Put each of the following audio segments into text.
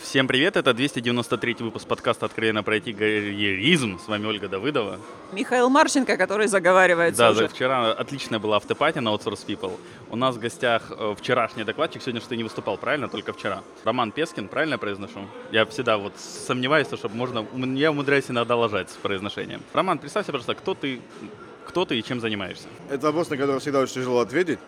Всем привет, это 293 выпуск подкаста «Откровенно пройти карьеризм». С вами Ольга Давыдова. Михаил Марченко, который заговаривается Да, уже. за вчера отличная была автопати на Outsource People. У нас в гостях э, вчерашний докладчик, сегодня что ты не выступал, правильно? Только вчера. Роман Пескин, правильно я произношу? Я всегда вот сомневаюсь, что можно... Я умудряюсь иногда лажать с произношением. Роман, представься, пожалуйста, кто ты, кто ты и чем занимаешься? Это вопрос, на который всегда очень тяжело ответить.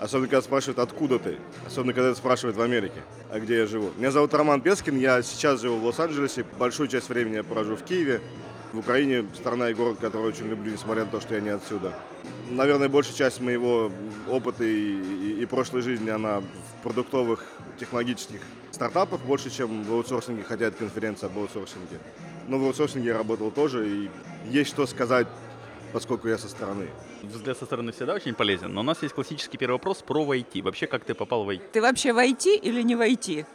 Особенно, когда спрашивают, откуда ты. Особенно, когда спрашивают в Америке, а где я живу. Меня зовут Роман Пескин, я сейчас живу в Лос-Анджелесе. Большую часть времени я провожу в Киеве. В Украине страна и город, который очень люблю, несмотря на то, что я не отсюда. Наверное, большая часть моего опыта и, и- и прошлой жизни, она в продуктовых технологических стартапах больше, чем в аутсорсинге, хотя это конференция об аутсорсинге. Но в аутсорсинге я работал тоже, и есть что сказать, поскольку я со стороны. Взгляд со стороны всегда очень полезен, но у нас есть классический первый вопрос про IT. Вообще, как ты попал в IT? Ты вообще в IT или не в IT?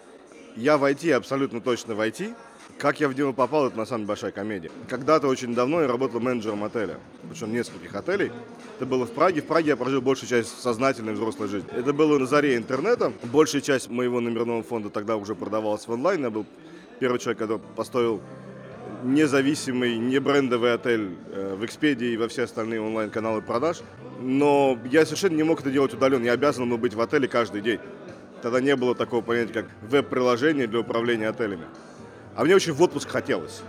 Я в IT, абсолютно точно в IT. Как я в него попал, это на самом деле большая комедия. Когда-то очень давно я работал менеджером отеля, причем нескольких отелей. Это было в Праге. В Праге я прожил большую часть сознательной взрослой жизни. Это было на заре интернета. Большая часть моего номерного фонда тогда уже продавалась в онлайн. Я был первый человек, который построил независимый, не брендовый отель э, в Expedia и во все остальные онлайн-каналы продаж. Но я совершенно не мог это делать удаленно. Я обязан был быть в отеле каждый день. Тогда не было такого понятия, как веб-приложение для управления отелями. А мне очень в отпуск хотелось.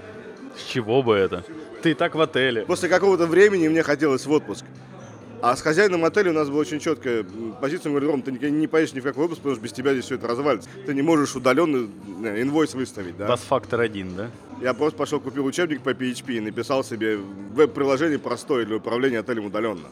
С чего бы это? Ты и так в отеле. После какого-то времени мне хотелось в отпуск. А с хозяином отеля у нас была очень четкая позиция. Он говорит, Ром, ты не, поедешь ни в какой отпуск, потому что без тебя здесь все это развалится. Ты не можешь удаленно э, инвойс выставить, да? Бас-фактор один, да? Я просто пошел, купил учебник по PHP и написал себе веб-приложение простое для управления отелем удаленно.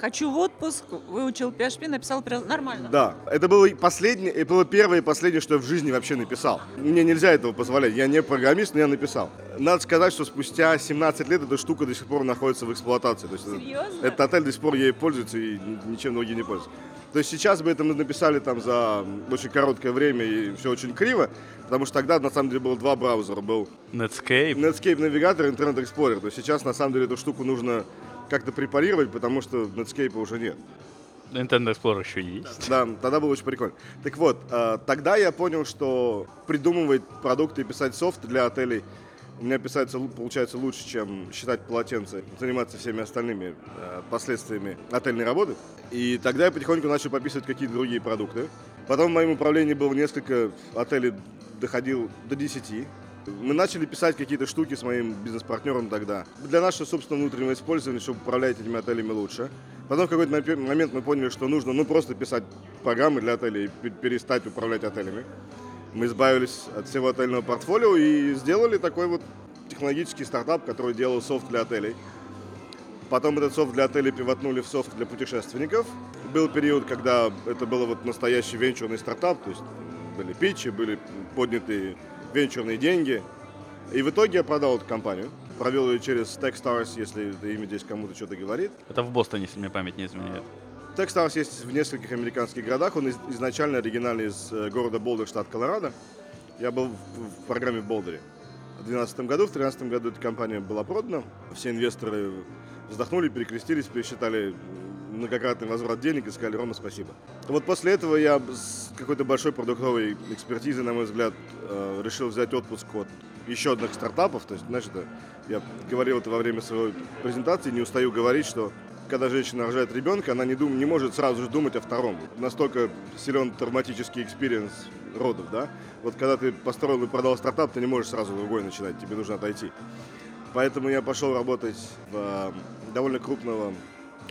Хочу в отпуск, выучил PHP, написал нормально. Да, это было последнее, это было первое и последнее, что я в жизни вообще написал. Мне нельзя этого позволять, я не программист, но я написал. Надо сказать, что спустя 17 лет эта штука до сих пор находится в эксплуатации. То есть это- Серьезно? этот отель до сих пор ей пользуется и ни- ничем другим не пользуется. То есть сейчас бы это мы написали там за очень короткое время и все очень криво, потому что тогда на самом деле было два браузера. Был Netscape. Netscape навигатор и Internet Explorer. То есть сейчас на самом деле эту штуку нужно как-то препарировать, потому что Netscape уже нет. Internet Explorer еще есть. Да, тогда было очень прикольно. Так вот, э, тогда я понял, что придумывать продукты и писать софт для отелей у меня писается, лу- получается лучше, чем считать полотенце, заниматься всеми остальными э, последствиями отельной работы. И тогда я потихоньку начал пописывать какие-то другие продукты. Потом в моем управлении было несколько отелей, доходил до 10. Мы начали писать какие-то штуки с моим бизнес-партнером тогда. Для нашего собственного внутреннего использования, чтобы управлять этими отелями лучше. Потом в какой-то момент мы поняли, что нужно ну просто писать программы для отелей и пе- перестать управлять отелями. Мы избавились от всего отельного портфолио и сделали такой вот технологический стартап, который делал софт для отелей. Потом этот софт для отелей пивотнули в софт для путешественников. Был период, когда это был вот настоящий венчурный стартап, то есть были питчи, были подняты венчурные деньги. И в итоге я продал эту компанию. Провел ее через Techstars, если это имя здесь кому-то что-то говорит. Это в Бостоне, если мне память не изменяет. Techstars есть в нескольких американских городах. Он из- изначально оригинальный из э, города Болдер, штат Колорадо. Я был в, в программе в Болдере. В 2012 году, в 2013 году эта компания была продана. Все инвесторы вздохнули, перекрестились, пересчитали многократный возврат денег и сказали, Рома, спасибо. Вот после этого я с какой-то большой продуктовой экспертизой, на мой взгляд, э, решил взять отпуск от еще одних стартапов. То есть, знаешь, это, я говорил это во время своей презентации, не устаю говорить, что когда женщина рожает ребенка, она не, дум, не может сразу же думать о втором. Настолько силен травматический experience родов, да? Вот когда ты построил и продал стартап, ты не можешь сразу другой начинать, тебе нужно отойти. Поэтому я пошел работать в э, довольно крупного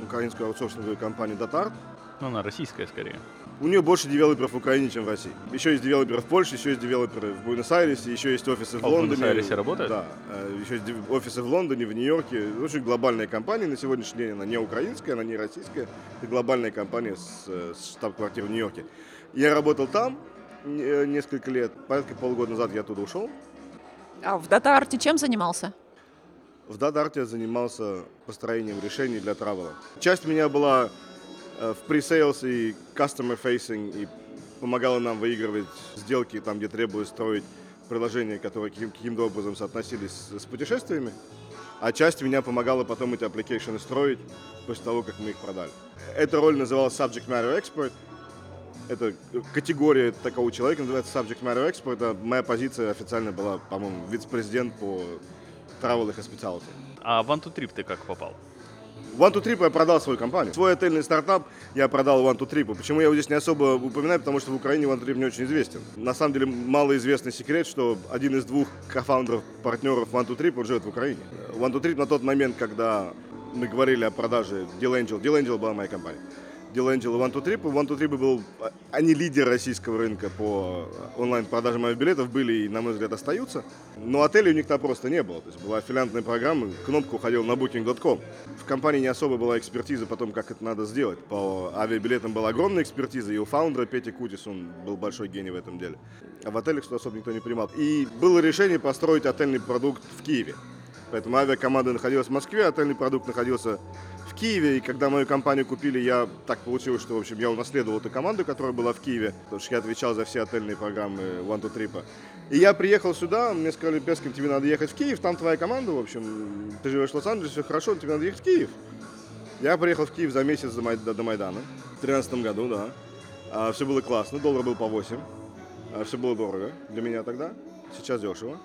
украинскую аутсорсинговую компанию Datar. Ну, она российская скорее. У нее больше девелоперов в Украине, чем в России. Еще есть девелоперы в Польше, еще есть девелоперы в Буэнос-Айресе, еще есть офисы в А в Лондоне. Буэнос-Айресе работают? Да. э, Еще есть офисы в Лондоне, в Нью-Йорке. Очень глобальная компания на сегодняшний день. Она не украинская, она не российская. Это глобальная компания с, э, с штаб-квартирой в Нью-Йорке. Я работал там э, несколько лет. Порядка полгода назад я оттуда ушел. А в DataArt е чем занимался? В DataArt е я занимался построением решений для travel а. Часть меня была э, в pre-sales и customer facing и помогала нам выигрывать сделки там, где требовалось строить приложения, которые каким- каким-то образом соотносились с, путешествиями. А часть меня помогала потом эти application ы строить после того, как мы их продали. Эта роль называлась Subject Matter Expert. Это категория такого человека, называется subject matter expert. Это моя позиция официально была, по-моему, вице-президент по travel и hospitality. А в OneTwoTrip ты как попал? В OneTwoTrip я продал свою компанию. Свой отельный стартап я продал OneTwoTrip. Почему я его здесь не особо упоминаю? Потому что в Украине OneTwoTrip не очень известен. На самом деле малоизвестный секрет, что один из двух cofounder ов, партнеров OneTwoTrip, он живет в Украине. One to Trip на тот момент, когда мы говорили о продаже Deal Angel, Deal Angel была моя компания. И One to Trip. One to Trip был, они лидер российского рынка по онлайн-продажам авиабилетов, были и, на мой взгляд, остаются. Но отелей у них там просто не было. То есть была аффилиантная программа, кнопка уходила на booking.com. В компании не особо была экспертиза по том, как это надо сделать. По авиабилетам была огромная экспертиза, и у фаундера Пети Кутис, он был большой гений в этом деле. А в отелях что особо никто не принимал. И было решение построить отельный продукт в Киеве. Поэтому авиакоманда находилась в Москве, отельный продукт находился Киеве. И когда мою компанию купили, я так получилось, что в общем я унаследовал эту команду, которая была в Киеве, потому что я отвечал за все отельные программы One to Trip. И я приехал сюда, мне сказали, Пескин, тебе надо ехать в Киев, там твоя команда, в общем, ты живешь в Лос-Анджелесе, все хорошо, тебе надо ехать в Киев. Я приехал в Киев за месяц до, Май- до Майдана, в 2013 году, да. А, все было классно, доллар был по 8, а, все было дорого для меня тогда, сейчас дешево.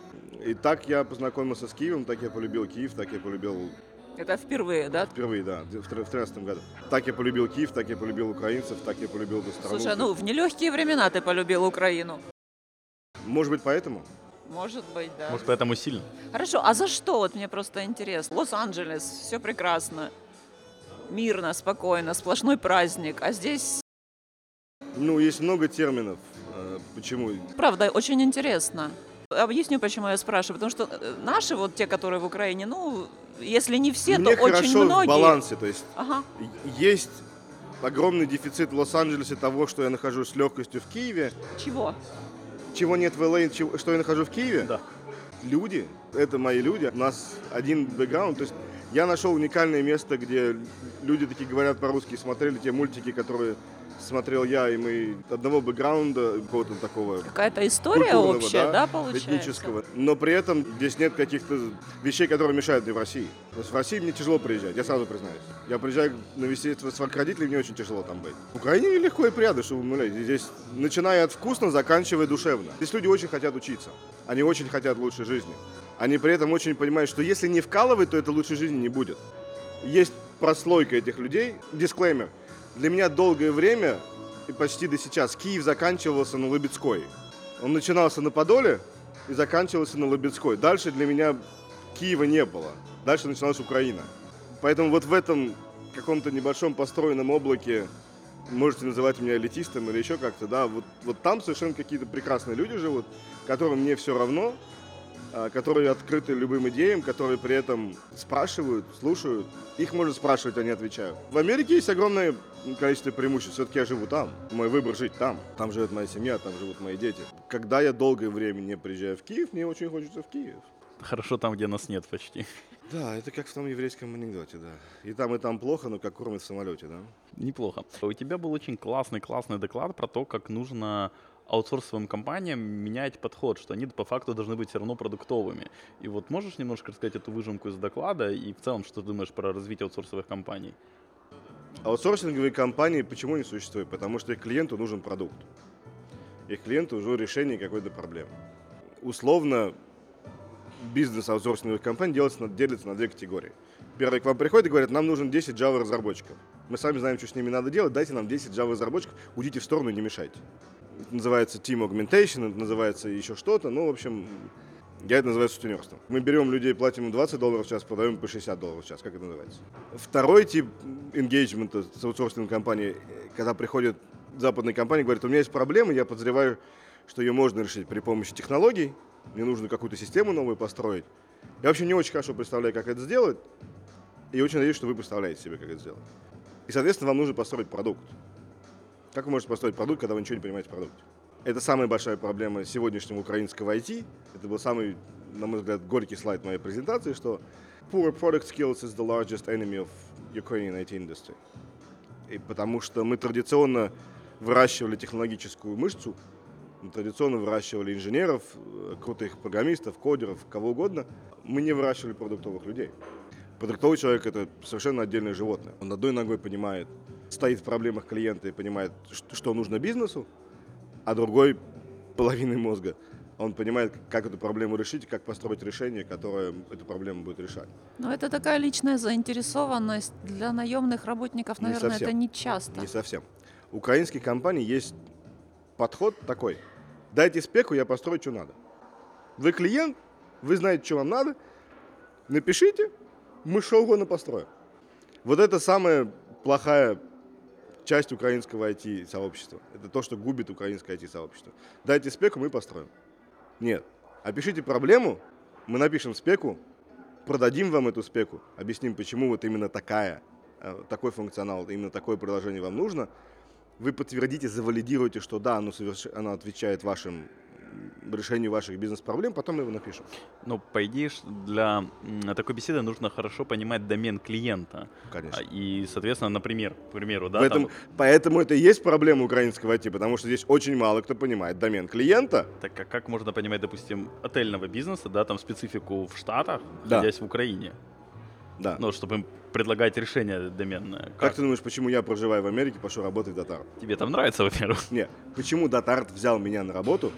И так я познакомился с Киевом, так я полюбил Киев, так я полюбил Это впервые, да? впервые, да, в 2013 году. Так я полюбил Киев, так я полюбил украинцев, так я полюбил эту страну. Слушай, ну в нелегкие времена ты полюбил Украину. Может быть, поэтому? Может быть, да. Может, поэтому сильно? Хорошо, а за что? Вот мне просто интересно. Лос-Анджелес, все прекрасно. Мирно, спокойно, сплошной праздник. А здесь, Ну, есть много терминов. э, Почему? правда, очень интересно. Объясню, почему я спрашиваю. Потому что э, наши, вот те, которые в Украине, ну, если не все, Мне то очень многие. в балансе. То есть Ага. есть огромный дефицит в Лос-Анджелесе того, что я нахожусь с легкостью в Киеве. Чего? Чего нет в чего- что я нахожу в Киеве? Да. Люди, это мои люди. У нас один бэкграунд. То есть я нашел уникальное место, где люди такие говорят по-русски, смотрели те мультики, которые смотрел я, и мы одного бэкграунда, какого-то такого Какая-то история общая, да, получается? этнического. Но при этом здесь нет каких-то вещей, которые мешают мне в России. То есть в России мне тяжело приезжать, я сразу признаюсь. Я приезжаю навестить своих родителей, мне очень тяжело там быть. В Украине легко и приятно, что вы умоляете. Здесь, начиная от вкусно, заканчивая душевно. Здесь люди очень хотят учиться. Они очень хотят лучшей жизни. Они при этом очень понимают, что если не вкалывать, то это лучшей жизни не будет. Есть прослойка этих людей. Дисклеймер. Для меня долгое время, и почти до сейчас, Киев заканчивался на Лыбецкой. Он начинался на Подоле и заканчивался на Лыбецкой. Дальше для меня Киева не было. Дальше начиналась Украина. Поэтому вот в этом каком-то небольшом построенном облаке, можете называть меня элитистом или еще как-то, да, вот, вот там совершенно какие-то прекрасные люди живут, которым мне все равно, которые открыты любым идеям, которые при этом спрашивают, слушают. Их можно спрашивать, они отвечают. В Америке есть огромное количество преимуществ. Все-таки я живу там. Мой выбор жить там. Там живет моя семья, там живут мои дети. Когда я долгое время не приезжаю в Киев, мне очень хочется в Киев. Хорошо там, где нас нет почти. Да, это как в том еврейском анекдоте, да. И там, и там плохо, но как кормят в самолете, да. Неплохо. У тебя был очень классный-классный доклад про то, как нужно аутсорсовым компаниям менять подход, что они по факту должны быть все равно продуктовыми. И вот можешь немножко рассказать эту выжимку из доклада и в целом, что ты думаешь про развитие аутсорсовых компаний? Аутсорсинговые компании почему не существуют? Потому что их клиенту нужен продукт. Их клиенту нужно решение какой-то проблемы. Условно, бизнес аутсорсинговых компаний делится, делится на две категории. Первый к вам приходит и говорит, нам нужен 10 Java разработчиков. Мы сами знаем, что с ними надо делать, дайте нам 10 Java разработчиков, уйдите в сторону и не мешайте. Называется team augmentation, это называется еще что-то, ну, в общем, я это называю сутенерством. Мы берем людей, платим им 20 долларов в час, продаем по 60 долларов в час. Как это называется? Второй тип engagement с аутсорсинговой компанией, когда приходят западные компании, говорят, у меня есть проблема, я подозреваю, что ее можно решить при помощи технологий, мне нужно какую-то систему новую построить. Я вообще не очень хорошо представляю, как это сделать, и очень надеюсь, что вы представляете себе, как это сделать. И, соответственно, вам нужно построить продукт. Как вы можете построить продукт, когда вы ничего не понимаете в продукте? Это самая большая проблема сегодняшнего украинского IT. Это был самый, на мой взгляд, горький слайд моей презентации, что poor product skills is the largest enemy of Ukrainian IT industry. И потому что мы традиционно выращивали технологическую мышцу, мы традиционно выращивали инженеров, э, крутых программистов, кодеров, кого угодно. Мы не выращивали продуктовых людей. Продуктовый человек – это совершенно отдельное животное. Он одной ногой понимает стоит в проблемах клиента и понимает, что нужно бизнесу, а другой половиной мозга он понимает, как эту проблему решить, как построить решение, которое эту проблему будет решать. Но это такая личная заинтересованность для наемных работников, Не наверное, совсем. это не часто. Не совсем. У украинских компаний есть подход такой. Дайте спеку, я построю, что надо. Вы клиент, вы знаете, что вам надо, напишите, мы что угодно построим. Вот это самая плохая часть украинского IT-сообщества. Это то, что губит украинское IT-сообщество. Дайте спеку, мы построим. Нет. Опишите проблему, мы напишем спеку, продадим вам эту спеку, объясним, почему вот именно такая, э, такой функционал, именно такое приложение вам нужно. Вы подтвердите, завалидируете, что да, оно, соверш- оно отвечает вашим решению ваших бизнес-проблем, потом мы его напишем. Ну, по идее, для такой беседы нужно хорошо понимать домен клиента. Конечно. А, И, соответственно, например, к примеру, да, В этом, там, поэтому это и есть проблема украинского IT, потому что здесь очень мало кто понимает домен клиента. так как, как можно понимать, допустим, отельного бизнеса, да, там специфику в Штатах, Да. находясь в Украине, Да. ну, чтобы им предлагать решение доменное. Как ты думаешь, почему я проживаю в Америке, пошел работать в Data Тебе там нравится, во-первых? Нет, почему Data взял меня на работу?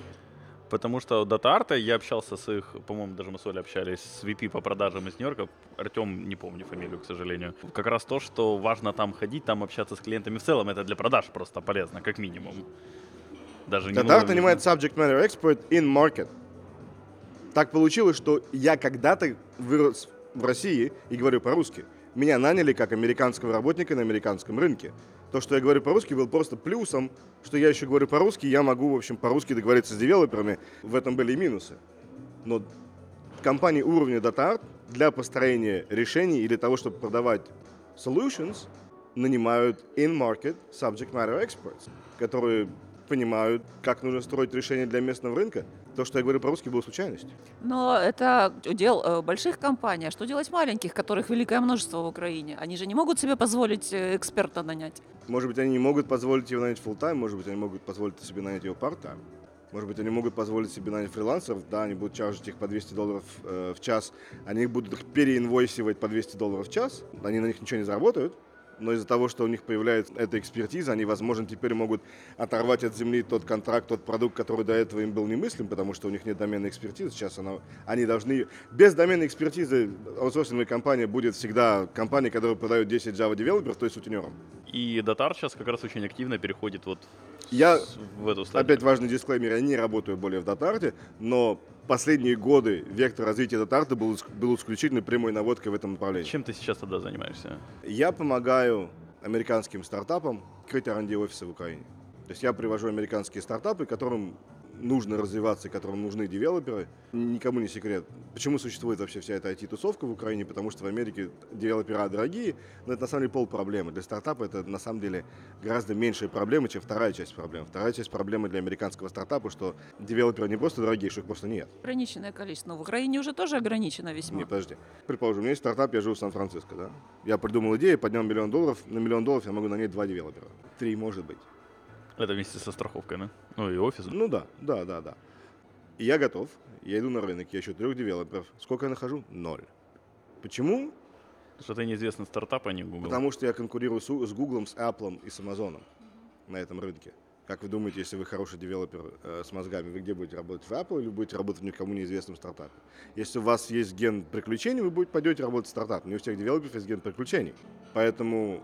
Потому что до Тарта я общался с их, по-моему, даже мы с Олей общались с VP по продажам из Нью-Йорка. Артем, не помню фамилию, к сожалению. Как раз то, что важно там ходить, там общаться с клиентами в целом, это для продаж просто полезно, как минимум. Даже не нужно- нанимает subject matter expert in market. Так получилось, что я когда-то вырос в России и говорю по-русски. Меня наняли как американского работника на американском рынке. То, что я говорю по-русски, был просто плюсом, что я еще говорю по-русски, я могу, в общем, по-русски договориться с девелоперами. В этом были и минусы. Но компании уровня DataArt для построения решений или того, чтобы продавать solutions, нанимают in-market subject matter experts, которые понимают, как нужно строить решение для местного рынка. То, что я говорю по-русски, было случайностью. Но это удел э, больших компаний. А что делать маленьких, которых великое множество в Украине? Они же не могут себе позволить э, эксперта нанять. Может быть, они не могут позволить его нанять full time может быть, они могут позволить себе нанять его part-time. Может быть, они могут позволить себе нанять фрилансеров, да, они будут чаржить их по 200 долларов э, в час, они будут их переинвойсивать по 200 долларов в час, они на них ничего не заработают, но из-за того, что у них появляется эта экспертиза, они, возможно, теперь могут оторвать от земли тот контракт, тот продукт, который до этого им был немыслим, потому что у них нет доменной экспертизы. Сейчас она, они должны... Без доменной экспертизы аутсорсинговая компания будет всегда компания, которая продает 10 Java девелоперов, то есть сутенером. И Датар сейчас как раз очень активно переходит вот Я в эту стадию. Опять важный дисклеймер, я не работаю более в Датарте, но последние годы вектор развития Датарта был, был исключительно прямой наводкой в этом направлении. Чем ты сейчас тогда занимаешься? Я помогаю американским стартапам открыть R&D офисы в Украине. То есть я привожу американские стартапы, которым нужно развиваться, которым нужны девелоперы. Никому не секрет. Почему существует вообще вся эта IT-тусовка в Украине? Потому что в Америке девелопера дорогие, но это на самом деле пол проблемы. Для стартапа это на самом деле гораздо меньшая проблема, чем вторая часть проблем. Вторая часть проблемы для американского стартапа, что девелоперы не просто дорогие, что их просто нет. Ограниченное количество. Но в Украине уже тоже ограничено весьма. Не, подожди. Предположим, у меня есть стартап, я живу в Сан-Франциско, да? Я придумал идею, поднял миллион долларов. На миллион долларов я могу нанять два девелопера. Три, может быть. Это вместе со страховкой, да? Ну и офис. Ну да, да, да, да. И я готов. Я иду на рынок, я ищу трех девелоперов. Сколько я нахожу? Ноль. Почему? Что ты неизвестный стартап, а не Google. Потому что я конкурирую с, с Google, с Apple и с Amazon на этом рынке. Как вы думаете, если вы хороший девелопер э, с мозгами, вы где будете работать? В Apple или будете работать в никому неизвестном стартапе? Если у вас есть ген приключений, вы будете, пойдете работать в стартап. Не у всех девелоперов есть ген приключений. Поэтому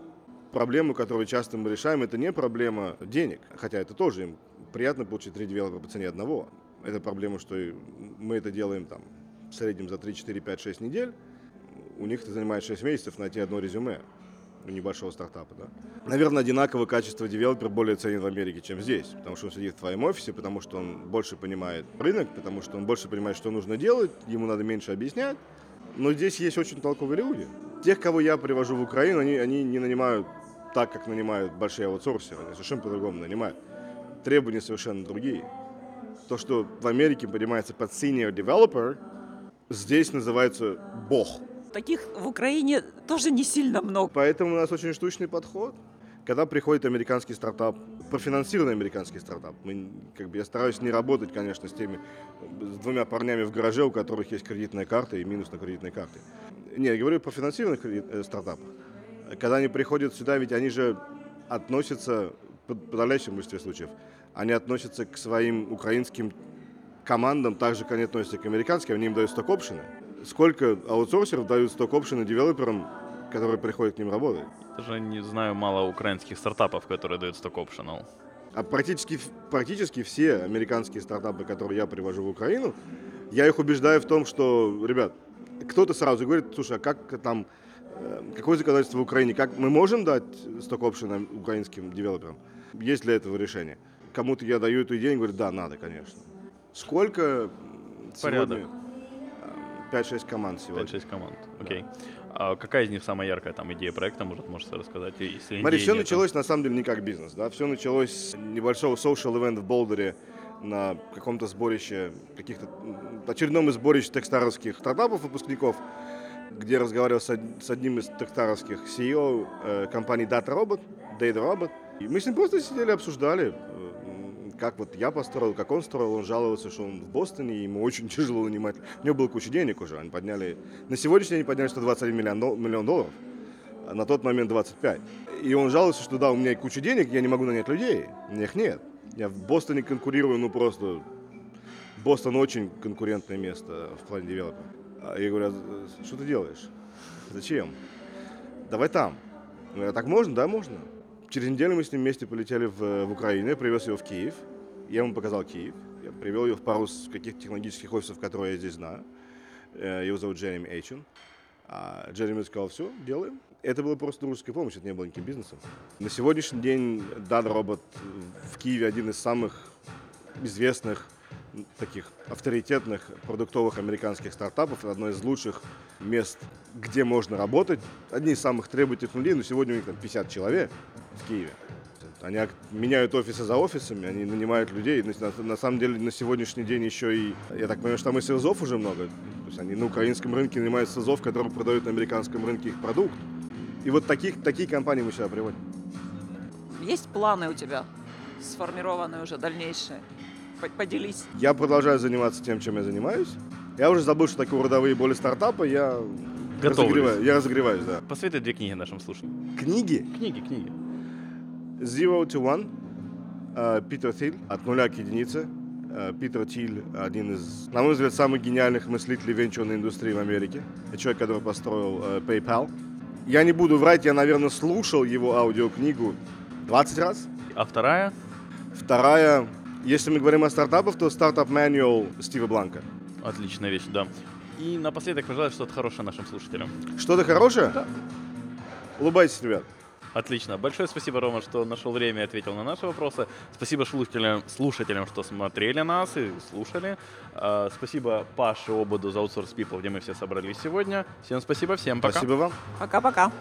проблему, которую часто мы решаем, это не проблема денег. Хотя это тоже им приятно получить три девелопера по цене одного. Это проблема, что мы это делаем там в среднем за 3, 4, 5, 6 недель. У них это занимает 6 месяцев найти одно резюме у небольшого стартапа, да. Наверное, одинаковое качество девелопер более ценен в Америке, чем здесь, потому что он сидит в твоем офисе, потому что он больше понимает рынок, потому что он больше понимает, что нужно делать, ему надо меньше объяснять. Но здесь есть очень толковые люди. Тех, кого я привожу в Украину, они, они не нанимают так, как нанимают большие аутсорсеры, они совершенно по-другому нанимают. Требования совершенно другие. То, что в Америке понимается под senior developer, здесь называется бог. Таких в Украине тоже не сильно много. Поэтому у нас очень штучный подход. Когда приходит американский стартап, профинансированный американский стартап, мы, как бы, я стараюсь не работать, конечно, с теми, с двумя парнями в гараже, у которых есть кредитная карта и минус на кредитной карте. Не, я говорю про финансированных кредит- э, стартапах. Когда они приходят сюда, ведь они же относятся, в подавляющем большинстве случаев, они относятся к своим украинским командам так же, как они относятся к американским, они им дают сток-опшены. Сколько аутсорсеров дают сток-опшены девелоперам, которые приходят к ним работать? Даже не знаю мало украинских стартапов, которые дают сток optional. А практически, практически все американские стартапы, которые я привожу в Украину, я их убеждаю в том, что, ребят, кто-то сразу говорит, слушай, а как там, какое законодательство в Украине, как мы можем дать сток опшены украинским девелоперам? Есть для этого решение? Кому-то я даю эту идею, и говорю, да, надо, конечно. Сколько Порядок. сегодня? Э, 5-6 команд сегодня. 5-6 команд. Окей. А какая из них самая яркая там идея проекта, может, можете рассказать? Если Смотри, все нет, началось на самом деле не как бизнес, да, все началось с небольшого social event в Болдере на каком-то сборище, каких-то очередном из сборищ текстаровских стартапов выпускников, где разговаривал с, од- с одним из текстаровских CEO э, компании Data Robot, Data Robot. И мы с ним просто сидели, обсуждали, э, как вот я построил, как он строил. Он жаловался, что он в Бостоне, и ему очень тяжело нанимать. У него было куча денег уже. Они подняли, на сегодняшний день подняли 121 миллион, миллион долларов а на тот момент 25. И он жалуется, что да, у меня куча денег, я не могу нанять людей. У меня нет. Я в Бостоне конкурирую, ну просто... Бостон очень конкурентное место в плане девелопера. А Я говорю, «А что ты делаешь? Зачем? Давай там. Я говорю, «А так можно? Да, можно. Через неделю мы с ним вместе полетели в, в Украину, я привез его в Киев. Я ему показал Киев. Я привел его в пару каких-то технологических офисов, которые я здесь знаю. Э, Его зовут Джереми Эйчен. А Джереми сказал, все, делаем. Это была просто дружеская помощь, это не было никаким бизнесом. На сегодняшний день Dada Робот в Киеве один из самых известных, таких авторитетных продуктовых американских стартапов, одно из лучших мест, где можно работать. Одни из самых требовательных людей, но сегодня у них там 50 человек в Киеве. Они меняют офисы за офисами, они нанимают людей. На, самом деле на сегодняшний день еще и, я так понимаю, что там и СИЗОВ уже много. То есть они на украинском рынке нанимают СИЗОВ, которые продают на американском рынке их продукт. И вот таких, такие компании мы сюда приводим. Есть планы у тебя, сформированные уже дальнейшие? По- Поделись. Я продолжаю заниматься тем, чем я занимаюсь. Я уже забыл, что такое родовые боли стартапа. Я Готовились. разогреваю, я разогреваюсь, да. Посоветуй две книги нашим слушателям. Книги Книги, книги. Zero to One, э, Питер Тиль, от нуля к единице. Э, Питер Тиль один из, на мой взгляд, самых гениальных мыслителей венчурной индустрии в Америке. Это человек, который построил э, PayPal. Я не буду врать, я, наверное, слушал его аудиокнигу 20 раз. А вторая? Вторая, если мы говорим о стартапах, то стартап Manual Стива Бланка. Отличная вещь, да. И напоследок пожелай что-то хорошее нашим слушателям. Что-то хорошее? Да. Улыбайтесь, ребят. Отлично. Большое спасибо, Рома, что нашел время и ответил на наши вопросы. Спасибо слушателям, слушателям что смотрели нас и слушали. А, Спасибо Паше Ободу за Outsource People, где мы все собрались сегодня. Всем спасибо, всем пока. Спасибо вам. Пока-пока.